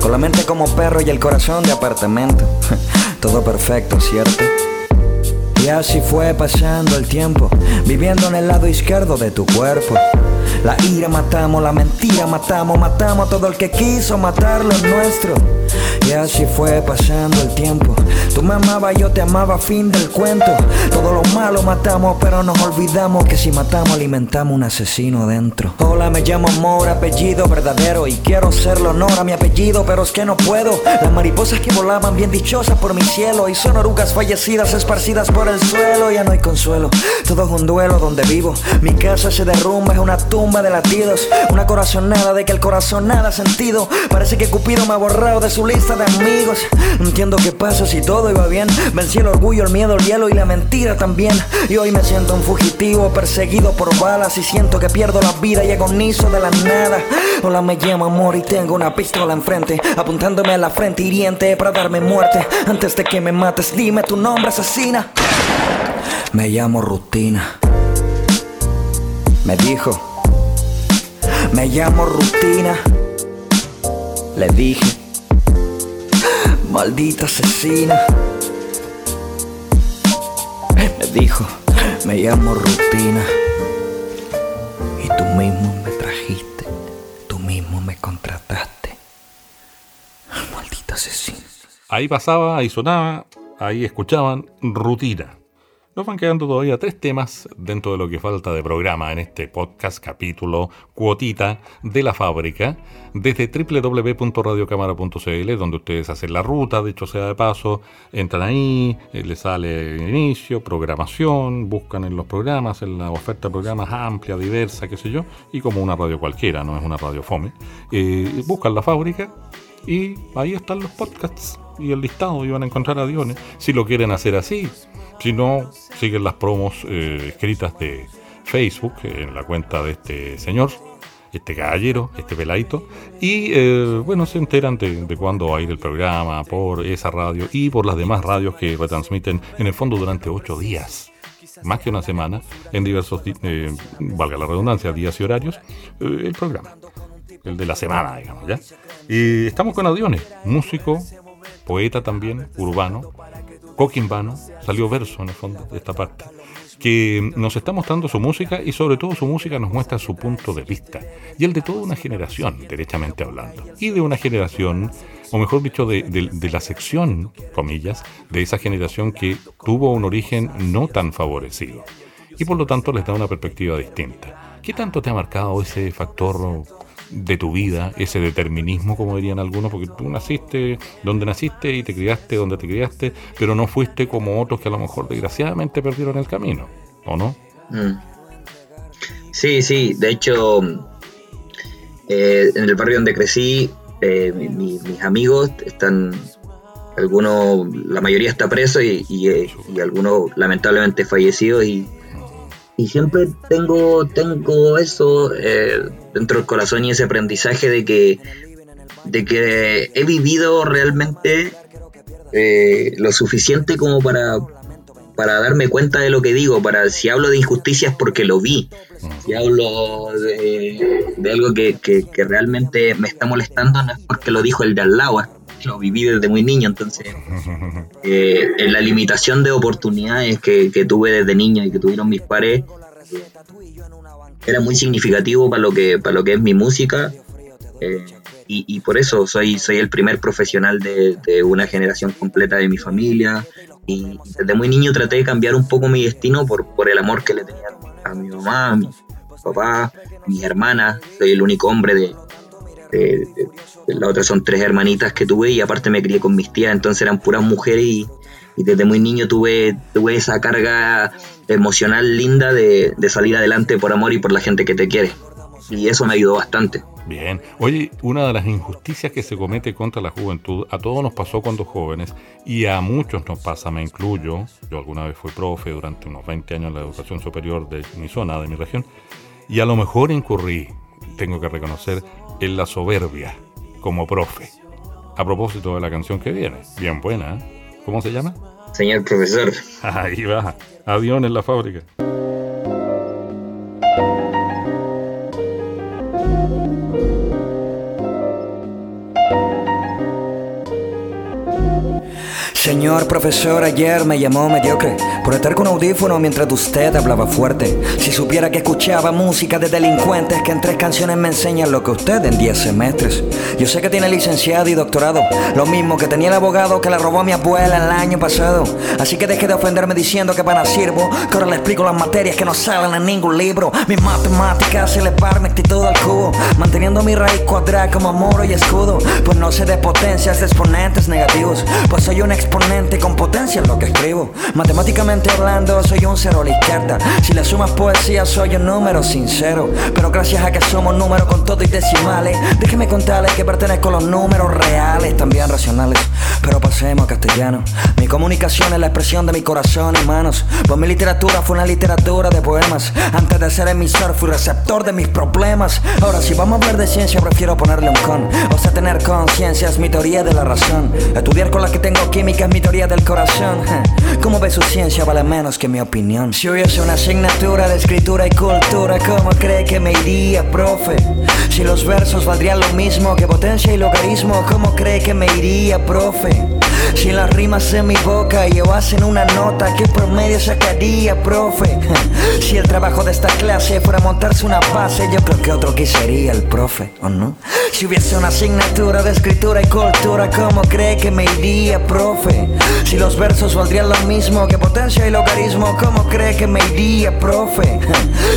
con la mente como perro y el corazón de apartamento. Todo perfecto, ¿cierto? Y así fue pasando el tiempo, viviendo en el lado izquierdo de tu cuerpo. La ira matamos, la mentira matamos, matamos a todo el que quiso matar lo nuestro. Y así fue pasando el tiempo. Tú me amabas, yo te amaba, fin del cuento. Todo lo malo matamos, pero nos olvidamos que si matamos alimentamos un asesino dentro. Hola, me llamo Amor, apellido verdadero. Y quiero hacerle honor a mi apellido, pero es que no puedo. Las mariposas que volaban bien dichosas por mi cielo. Y son orugas fallecidas esparcidas por el suelo. Ya no hay consuelo, todo es un duelo donde vivo. Mi casa se derrumba, es una tumba de latidos. Una corazonada de que el corazón nada ha sentido. Parece que Cupido me ha borrado de su lista de amigos. No entiendo qué pasa si todo iba bien. Vencí el orgullo, el miedo, el hielo y la mentira también. Y hoy me siento un fugitivo, perseguido por balas. Y siento que pierdo la vida y agonizo de la nada. Hola, me llamo amor y tengo una pistola enfrente. Apuntándome a la frente hiriente para darme muerte. Antes de que me mates, dime tu nombre, asesina. Me llamo Rutina. Me dijo. Me llamo Rutina. Le dije. Maldita asesina. Me dijo. Me llamo Rutina. Y tú mismo me trajiste. Tú mismo me contrataste. Maldita asesina. Ahí pasaba, ahí sonaba, ahí escuchaban rutina. Nos van quedando todavía tres temas dentro de lo que falta de programa en este podcast capítulo cuotita de la fábrica desde www.radiocámara.cl donde ustedes hacen la ruta, de hecho sea de paso, entran ahí, eh, les sale inicio, programación, buscan en los programas, en la oferta de programas amplia, diversa, qué sé yo, y como una radio cualquiera, no es una radio fome, eh, buscan la fábrica y ahí están los podcasts y el listado y van a encontrar aviones. Si lo quieren hacer así, si no, siguen las promos eh, escritas de Facebook en la cuenta de este señor, este caballero, este peladito, y eh, bueno, se enteran de, de cuándo va a ir el programa por esa radio y por las demás radios que retransmiten en el fondo durante ocho días más que una semana, en diversos, di- eh, valga la redundancia, días y horarios, eh, el programa. El de la semana, digamos, ¿ya? Y estamos con Adiones, músico, poeta también, urbano, coquimbano, salió verso en el fondo de esta parte, que nos está mostrando su música y sobre todo su música nos muestra su punto de vista. Y el de toda una generación, derechamente hablando, y de una generación, o mejor dicho, de, de- de la sección, comillas, de esa generación que tuvo un origen no tan favorecido. Y por lo tanto les da una perspectiva distinta. ¿Qué tanto te ha marcado ese factor de tu vida, ese determinismo, como dirían algunos? Porque tú naciste donde naciste y te criaste donde te criaste, pero no fuiste como otros que a lo mejor desgraciadamente perdieron el camino, ¿o no? Mm. Sí, sí, de hecho, eh, en el barrio donde crecí, eh, mi- mi- mis amigos están, algunos, la mayoría está preso eh, y algunos lamentablemente fallecidos y, y siempre tengo, tengo eso eh, dentro del corazón y ese aprendizaje de que, de que he vivido realmente eh, lo suficiente como para, para darme cuenta de lo que digo, para si hablo de injusticias porque lo vi, si hablo de, de algo que, que- que realmente me está molestando no es porque lo dijo el de al lado, es lo viví desde muy niño, entonces eh, en la limitación de oportunidades que, que tuve desde niño y que tuvieron mis pares era muy significativo para lo que para lo que es mi música eh, y, y por eso soy soy el primer profesional de, de una generación completa de mi familia y desde muy niño traté de cambiar un poco mi destino por, por el amor que le tenía a mi mamá, mi papá, a mis hermanas, soy el único hombre de, de- de- de- las otras son tres hermanitas que tuve y aparte me crié con mis tías, entonces eran puras mujeres y, y desde muy niño tuve, tuve esa carga emocional linda de, de salir adelante por amor y por la gente que te quiere. Y eso me ayudó bastante. Bien. Oye, una de las injusticias que se comete contra la juventud, a todos nos pasó cuando jóvenes y a muchos nos pasa, me incluyo. Yo alguna vez fui profe durante unos 20 años en la educación superior de mi zona, de mi región, y a lo mejor incurrí, tengo que reconocer, en la soberbia como profe. A propósito de la canción que viene, bien buena, ¿eh? ¿Cómo se llama? Señor profesor, Ahí va, avión en la fábrica. Señor profesor, ayer me llamó mediocre por estar con audífono mientras usted hablaba fuerte. Si supiera que escuchaba música de delincuentes que en tres canciones me enseñan lo que usted en diez semestres. Yo sé que tiene licenciado y doctorado, lo mismo que tenía el abogado que le robó a mi abuela el año pasado. Así que deje de ofenderme diciendo que para sirvo, que ahora le explico las materias que no salen en ningún libro. Mis matemáticas elevar mi actitud al cubo, manteniendo mi raíz cuadrada como muro y escudo. Pues no sé de potencias, de exponentes negativos, pues soy un con potencia en lo que escribo. Matemáticamente hablando, soy un cero a la izquierda. Si le sumas poesía, soy un número sincero. Pero gracias a que somos números con todo y decimales, déjeme contarles que pertenezco a los números reales, también racionales. Pero pasemos a castellano. Mi comunicación es la expresión de mi corazón y manos. Pues mi literatura fue una literatura de poemas. Antes de ser emisor, fui receptor de mis problemas. Ahora, si vamos a hablar de ciencia, prefiero ponerle un con. O sea, tener conciencia es mi teoría de la razón. Estudiar con la que tengo química es mi teoría del corazón. ¿Cómo ve su ciencia? Vale menos que mi opinión. Si hubiese una asignatura de escritura y cultura, ¿cómo cree que me iría, profe? Si los versos valdrían lo mismo que potencia y logaritmo, ¿cómo cree que me iría, profe? Si las rimas en mi boca llevasen una nota, ¿qué promedio sacaría, profe? Si el trabajo de esta clase fuera montarse una base, yo creo que otro que sería el profe, ¿o no? Si hubiese una asignatura de escritura y cultura, ¿cómo cree que me iría, profe? Si los versos valdrían lo mismo que potencia y logaritmo, ¿cómo cree que me iría, profe?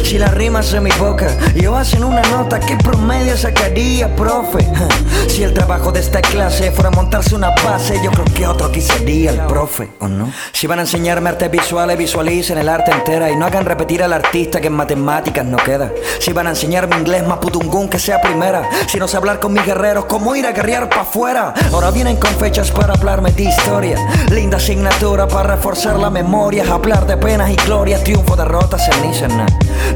Si las rimas en mi boca llevasen una nota, ¿qué promedio sacaría, profe? Si el trabajo de esta clase fuera montarse una base, yo creo que otro aquí sería el profe, ¿o no? Si van a enseñarme artes visuales, visualicen el arte entera y no hagan repetir al artista que en matemáticas no queda. Si van a enseñarme inglés más putungún que sea primera. Si no sé hablar con mis guerreros, ¿cómo ir a guerrear pa' afuera? Ahora vienen con fechas para hablarme de historia. Linda asignatura para reforzar la memoria. Hablar de penas y glorias, triunfo, derrotas, cenizas, nah.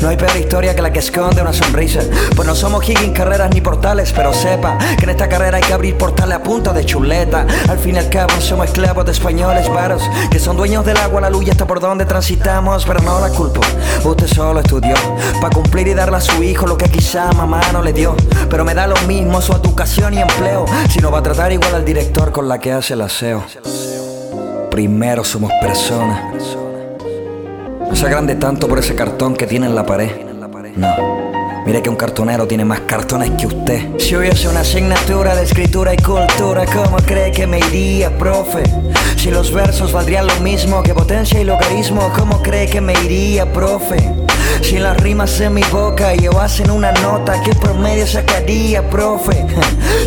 No hay peor historia que la que esconde una sonrisa. Pues no somos Higgins, carreras ni portales, pero sepa que en esta carrera hay que abrir portales a punta de chuleta. Al fin y somos esclavos de españoles varos que son dueños del agua, la luz hasta por donde transitamos, pero no la culpo. Usted solo estudió para cumplir y darle a su hijo lo que quizá mamá no le dio. Pero me da lo mismo su educación y empleo si no va a tratar igual al director con la que hace el aseo. Primero somos personas. No se agrande tanto por ese cartón que tiene en la pared. No. Mire que un cartonero tiene más cartones que usted. Si hubiese una asignatura de escritura y cultura, ¿cómo cree que me iría, profe? Si los versos valdrían lo mismo que potencia y logaritmo, ¿cómo cree que me iría, profe? Si las rimas en mi boca llevasen una nota, ¿qué promedio sacaría, profe?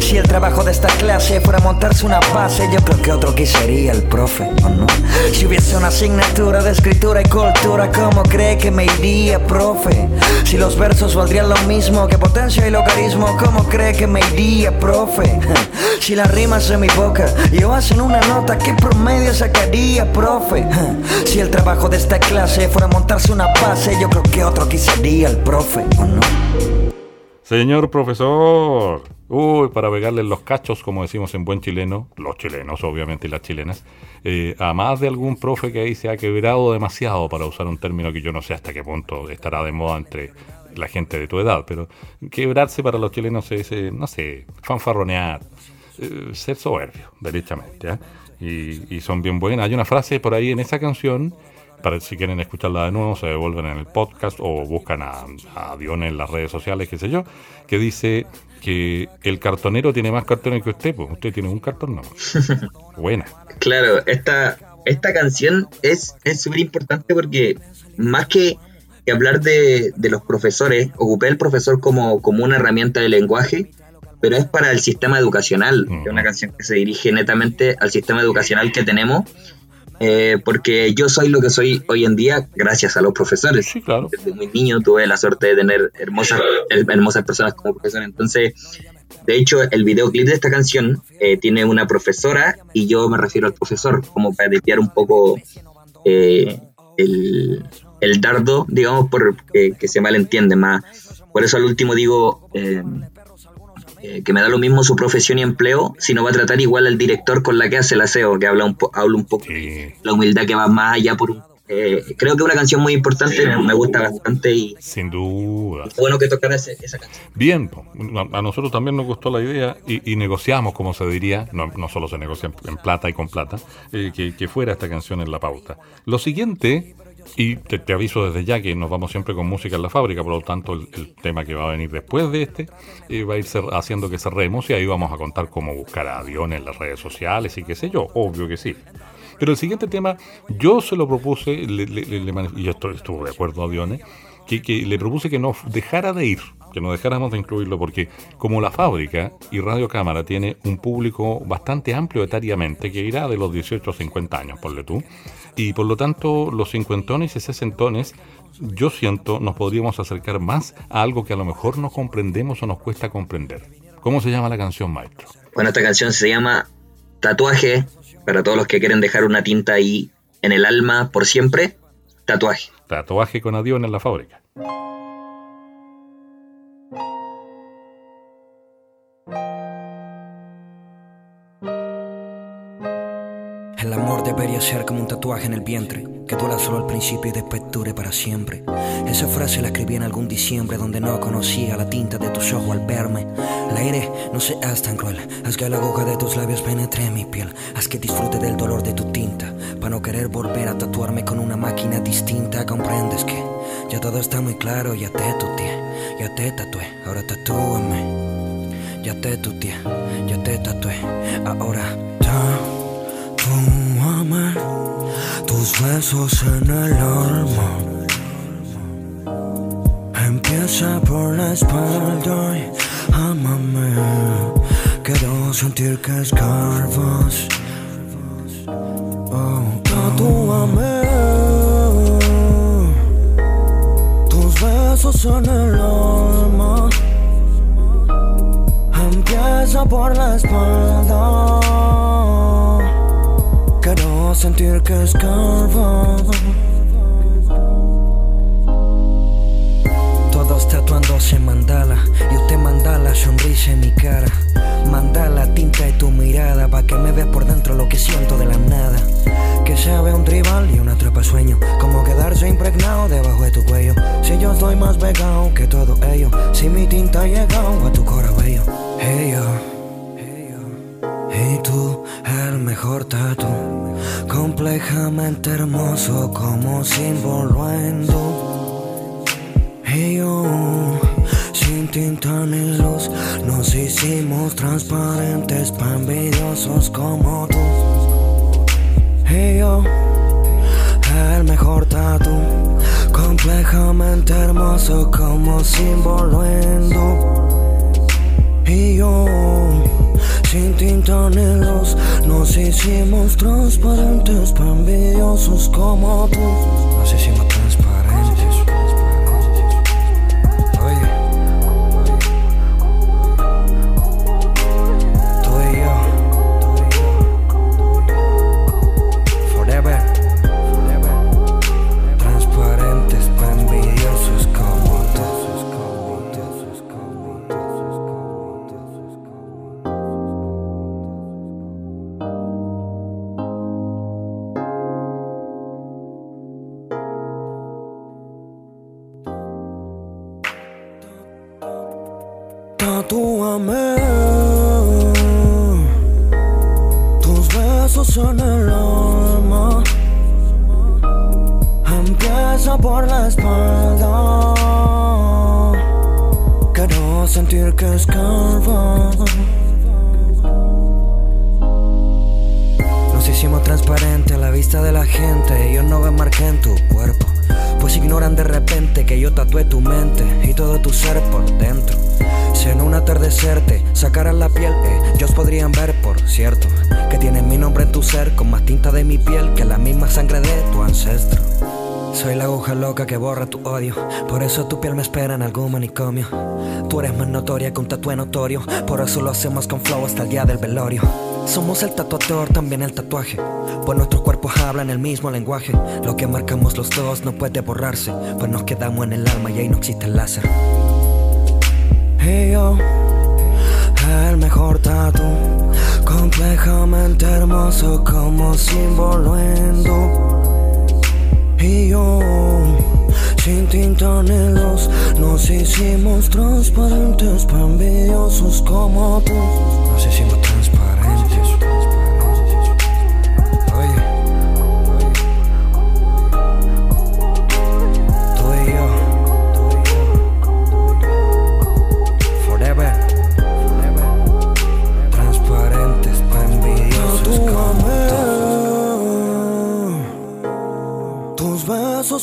Si el trabajo de esta clase fuera montarse una base, yo creo que otro que sería el profe, ¿o no? Si hubiese una asignatura de escritura y cultura, ¿cómo cree que me iría, profe? Si los versos valdrían lo mismo que potencia y logaritmo, ¿cómo cree que me iría, profe? Si las rimas en mi boca llevasen una nota, ¿qué promedio sacaría, profe? Si el trabajo de esta clase fuera montarse una base, yo creo que otro aquí el profe, ¿o no? Señor profesor, uy, para pegarle los cachos, como decimos en buen chileno, los chilenos obviamente y las chilenas, eh, a más de algún profe que ahí se ha quebrado demasiado, para usar un término que yo no sé hasta qué punto estará de moda entre la gente de tu edad, pero quebrarse para los chilenos es, eh, no sé, fanfarronear, eh, ser soberbio, derechamente, ¿ah? y, y son bien buenas. Hay una frase por ahí en esa canción para si quieren escucharla de nuevo, se devuelven en el podcast o buscan a, a Dion en las redes sociales, qué sé yo, que dice que el cartonero tiene más cartones que usted, pues usted tiene un cartón, no. Buena. Claro, esta, esta canción es súper importante porque más que, que hablar de, de, los profesores, ocupé el profesor como, como una herramienta de lenguaje, pero es para el sistema educacional, es una canción que se dirige netamente al sistema educacional que tenemos eh, porque yo soy lo que soy hoy en día gracias a los profesores. Sí, claro. Desde muy niño tuve la suerte de tener hermosas, her- hermosas personas como profesores. Entonces, de hecho, el videoclip de esta canción eh, tiene una profesora y yo me refiero al profesor, como para desviar un poco eh, el, el dardo, digamos, por que, que se malentiende más. Por eso al último digo eh, que me da lo mismo su profesión y empleo, si no va a tratar igual al director con la que hace el aseo, que habla un, po- habla un poco Sí. la humildad que va más allá por un eh, creo que es una canción muy importante, me gusta bastante y... Sin duda. bueno que tocara esa canción. Bien, a, nosotros también nos gustó la idea y, negociamos, como se diría, no, no, solo se negocia en, plata y con plata, eh, que, fuera esta canción en la pauta. Lo siguiente, y te, aviso desde ya que nos vamos siempre con música en la fábrica, por lo tanto el, tema que va a venir después de este eh, va a ir haciendo que cerremos y ahí vamos a contar cómo buscar a aviones en las redes sociales y qué sé yo, obvio que sí. Pero el siguiente tema, yo se lo propuse, y yo estuve de acuerdo, aviones, que, que le propuse que no dejara de ir, que no dejáramos de incluirlo, porque como la fábrica y Radio Cámara tiene un público bastante amplio etariamente, que irá de los 18 a 50 años, ponle tú, y por lo tanto los cincuentones y sesentones, yo siento, nos podríamos acercar más a algo que a lo mejor no comprendemos o nos cuesta comprender. ¿Cómo se llama la canción, maestro? Bueno, esta canción se llama Tatuaje para todos los que quieren dejar una tinta ahí en el alma por siempre, tatuaje. Tatuaje con adiós en la fábrica. Amor debería ser como un tatuaje en el vientre, que duela solo al principio y después dure para siempre. Esa frase la escribí en algún diciembre donde no conocía la tinta de tus ojos al verme. La aire no seas tan cruel, haz que la aguja de tus labios penetre mi piel, haz que disfrute del dolor de tu tinta, para no querer volver a tatuarme con una máquina distinta. Comprendes que ya todo está muy claro, ya te tatué, ya te tatué, ahora tatúame. Ya te tatué, ya te tatué, ahora tatúame tus besos en el alma. Empieza por la espalda y amame. Quiero sentir que escarbas. Oh, tatúame. Tus besos en el alma. Empieza por la espalda. Sentir que escarba. Todos tatuándose mandala y usted mandala sonrisa en mi cara. Mandala tinta y tu mirada pa' que me veas por dentro lo que siento de la nada. Que se ve un tribal y una tropa sueño. Como quedarse impregnado debajo de tu cuello. Si yo estoy más pegado que todo ello. Si mi tinta ha a tu corazón bello. Hey y tú, el mejor tatu, complejamente hermoso como símbolo en Y yo, sin tinta ni luz, nos hicimos transparentes pa' envidiosos como tú. Y yo, el mejor tatu, complejamente hermoso como símbolo en Y yo, sin tinta nos hicimos transparentes, para envidiosos como tú. Nos hicimos que borra tu odio. Por eso tu piel me espera en algún manicomio. Tú eres más notoria que un tatuaje notorio. Por eso lo hacemos con flow hasta el día del velorio. Somos el tatuador, también el tatuaje. Pues nuestros cuerpos hablan el mismo lenguaje. Lo que marcamos los dos no puede borrarse. Pues nos quedamos en el alma y ahí no existe el láser. Y yo, el mejor tatu. Complejamente hermoso como símbolo y yo. Sin tinta nos hicimos transparentes para envidiosos como tú. Nos hicimos transparentes.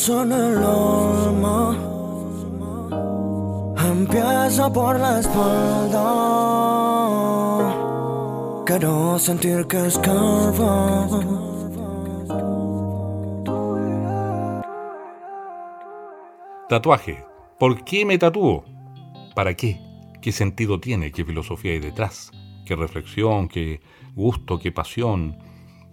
En el alma Empieza por la espalda. Quiero sentir que escarba. Tatuaje. ¿Por qué me tatúo? ¿Para qué? ¿Qué sentido tiene? ¿Qué filosofía hay detrás? ¿Qué reflexión? ¿Qué gusto? ¿Qué pasión?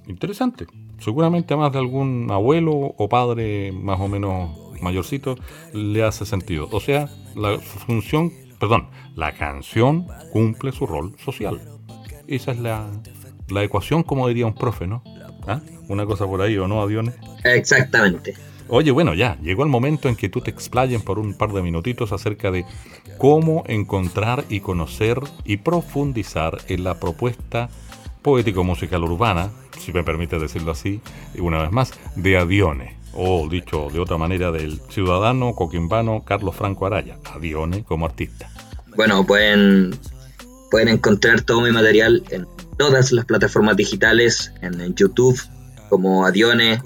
Interesante. Seguramente más de algún abuelo o padre más o menos mayorcito le hace sentido. O sea, la función, perdón, la canción cumple su rol social. Esa es la, la ecuación, como diría un profe, ¿no? ¿Ah? Una cosa por ahí, ¿o no, aviones? Exactamente. Oye, bueno, ya, llegó el momento en que tú te explayen por un par de minutitos acerca de cómo encontrar y conocer y profundizar en la propuesta poético-musical urbana, si me permite decirlo así, una vez más, de Adione. O dicho de otra manera, del ciudadano coquimbano Carlos Franco Araya, Adione como artista. Bueno, pueden, pueden encontrar todo mi material en todas las plataformas digitales, en YouTube como Adione,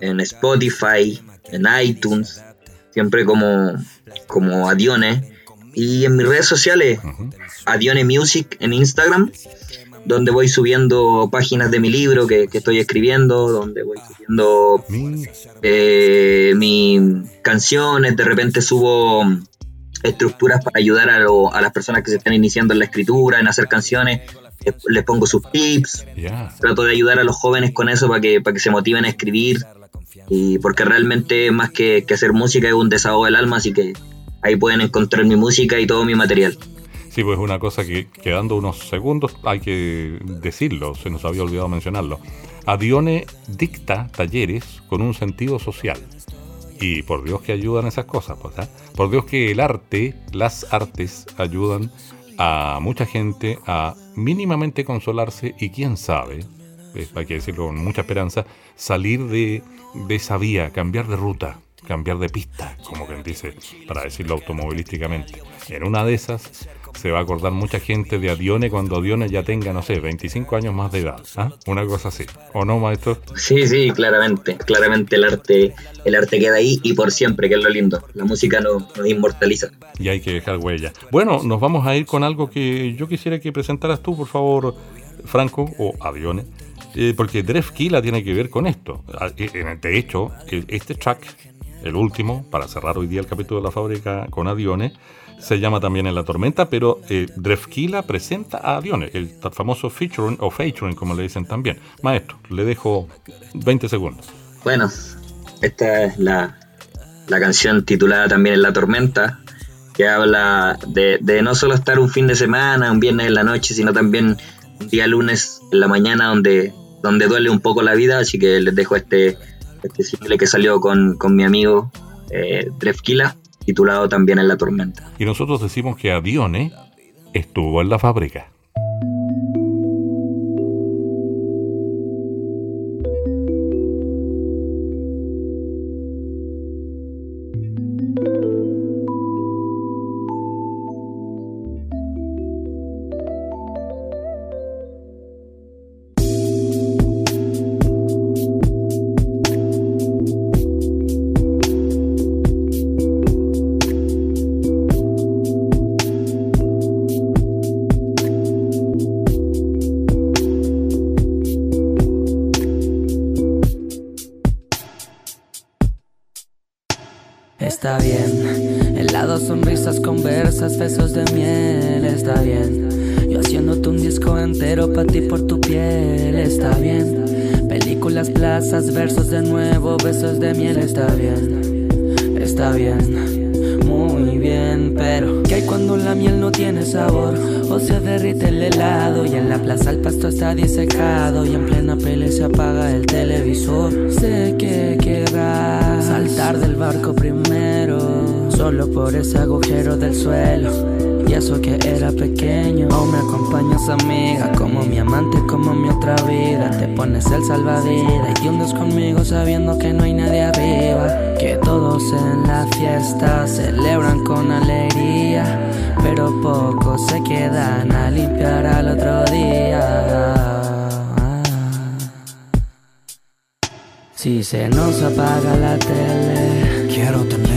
en Spotify, en iTunes, siempre como, como Adione, y en mis redes sociales, Adione Music en Instagram donde voy subiendo páginas de mi libro que, estoy escribiendo, donde voy subiendo eh, mis canciones, de repente subo estructuras para ayudar a, a, las personas que se están iniciando en la escritura, en hacer canciones, les, pongo sus tips, trato de ayudar a los jóvenes con eso para que, para que se motiven a escribir, y porque realmente más que, que hacer música es un desahogo del alma, así que ahí pueden encontrar mi música y todo mi material. Sí, pues una cosa que quedando unos segundos hay que decirlo, se nos había olvidado mencionarlo. Adione dicta talleres con un sentido social. Y por Dios que ayudan esas cosas, pues, ¿ah? por Dios que el arte, las artes ayudan a mucha gente a mínimamente consolarse y quién sabe, eh, hay que decirlo con mucha esperanza, salir de, de esa vía, cambiar de ruta, cambiar de pista, como quien dice, para decirlo automovilísticamente. En una de esas se va a acordar mucha gente de Adione cuando Adione ya tenga, no sé, 25 años más de edad. ¿ah? Una cosa así. ¿O no, maestro? Sí, sí, claramente. Claramente el arte, el arte queda ahí y por siempre, que es lo lindo. La música nos, inmortaliza. Y hay que dejar huella. Bueno, nos vamos a ir con algo que yo quisiera que presentaras tú, por favor, Franco, o Adione. Eh, porque Drefkila tiene que ver con esto. Ah, eh, de hecho, este track, el último, para cerrar hoy día el capítulo de la fábrica con Adione, se llama también En la Tormenta, pero eh, Drefkila presenta a Dione, el famoso featuring o featuring, como le dicen también. Maestro, le dejo 20 segundos. Bueno, esta es la, canción titulada también En la Tormenta, que habla de, no solo estar un fin de semana, un viernes en la noche, sino también un día lunes en la mañana donde, donde duele un poco la vida, así que les dejo este, este simple que salió con, mi amigo eh, Drefkila titulado también En la tormenta. Y nosotros decimos que Adione estuvo en la fábrica. De miel, está bien. Está bien muy bien, pero ¿qué hay cuando la miel no tiene sabor? O se derrite el helado y en la plaza el pasto está disecado y en plena pelea se apaga el televisor. Sé que querrás saltar del barco primero, solo por ese agujero del suelo. Y eso que era pequeño, aún me acompañas amiga, como mi amante, como mi otra vida. Te pones el salvavidas y te conmigo sabiendo que no hay nadie arriba. Que todos en la fiesta celebran con alegría, pero pocos se quedan a limpiar al otro día. Si se nos apaga la tele, quiero tener.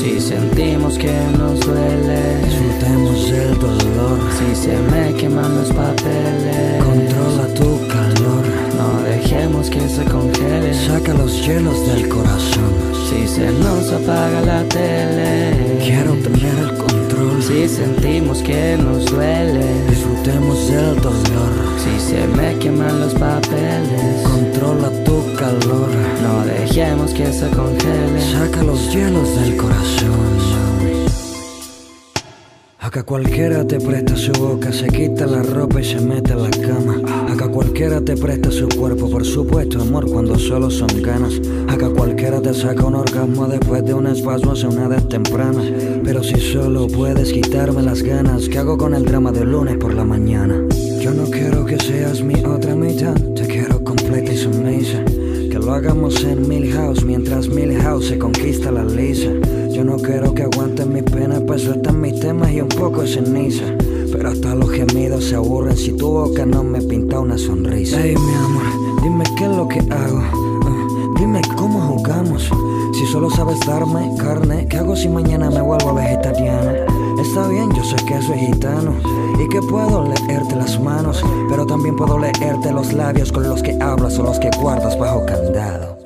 Si sentimos que nos duele, disfrutemos el dolor. Si se me queman los papeles, controla tu calor. No dejemos que se congele. Saca los hielos del corazón. Si se nos apaga la tele, quiero tener el control. Si sentimos que nos duele, disfrutemos el dolor. Si se me queman los papeles, controla tu calor. No dejemos que se congele. Saca los hielos del corazón. Acá cualquiera te presta su boca, se quita la ropa y se mete en la cama. Acá cualquiera te presta su cuerpo, por supuesto, amor, cuando solo son ganas. Acá cualquiera te saca un orgasmo después de un espasmo hace una edad temprana. Pero si solo puedes quitarme las ganas, ¿qué hago con el drama del lunes por la mañana? Yo no quiero que seas mi otra mitad, te quiero completa y sumisa. Que lo hagamos en Milhouse mientras Milhouse se conquista la lisa. Yo no quiero que aguanten mi pena, pues sueltan mis temas y un poco ceniza. Pero hasta los gemidos se aburren si tu boca no me pinta una sonrisa. Hey, mi amor, dime qué es lo que hago. Uh, dime cómo jugamos. Si solo sabes darme carne, ¿qué hago si mañana me vuelvo vegetariano? Está bien, yo sé que soy gitano y que puedo leerte las manos, pero también puedo leerte los labios con los que hablas o los que guardas bajo candado.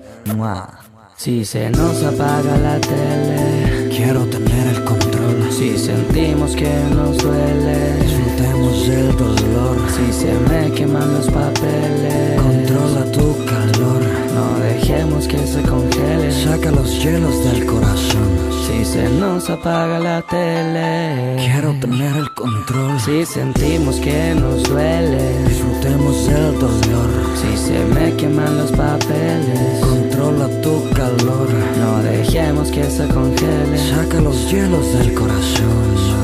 Si se nos apaga la tele, quiero tener el control. Si sentimos que nos duele, disfrutemos el dolor. Si se me queman los papeles, controla tu calor. No dejemos que se congele. Saca los hielos del corazón. Si se nos apaga la tele, quiero tener el control. Si sentimos que nos duele, disfrutemos el dolor. Si se me queman los papeles, controla tu calor. No dejemos que se congele. Saca los hielos del corazón.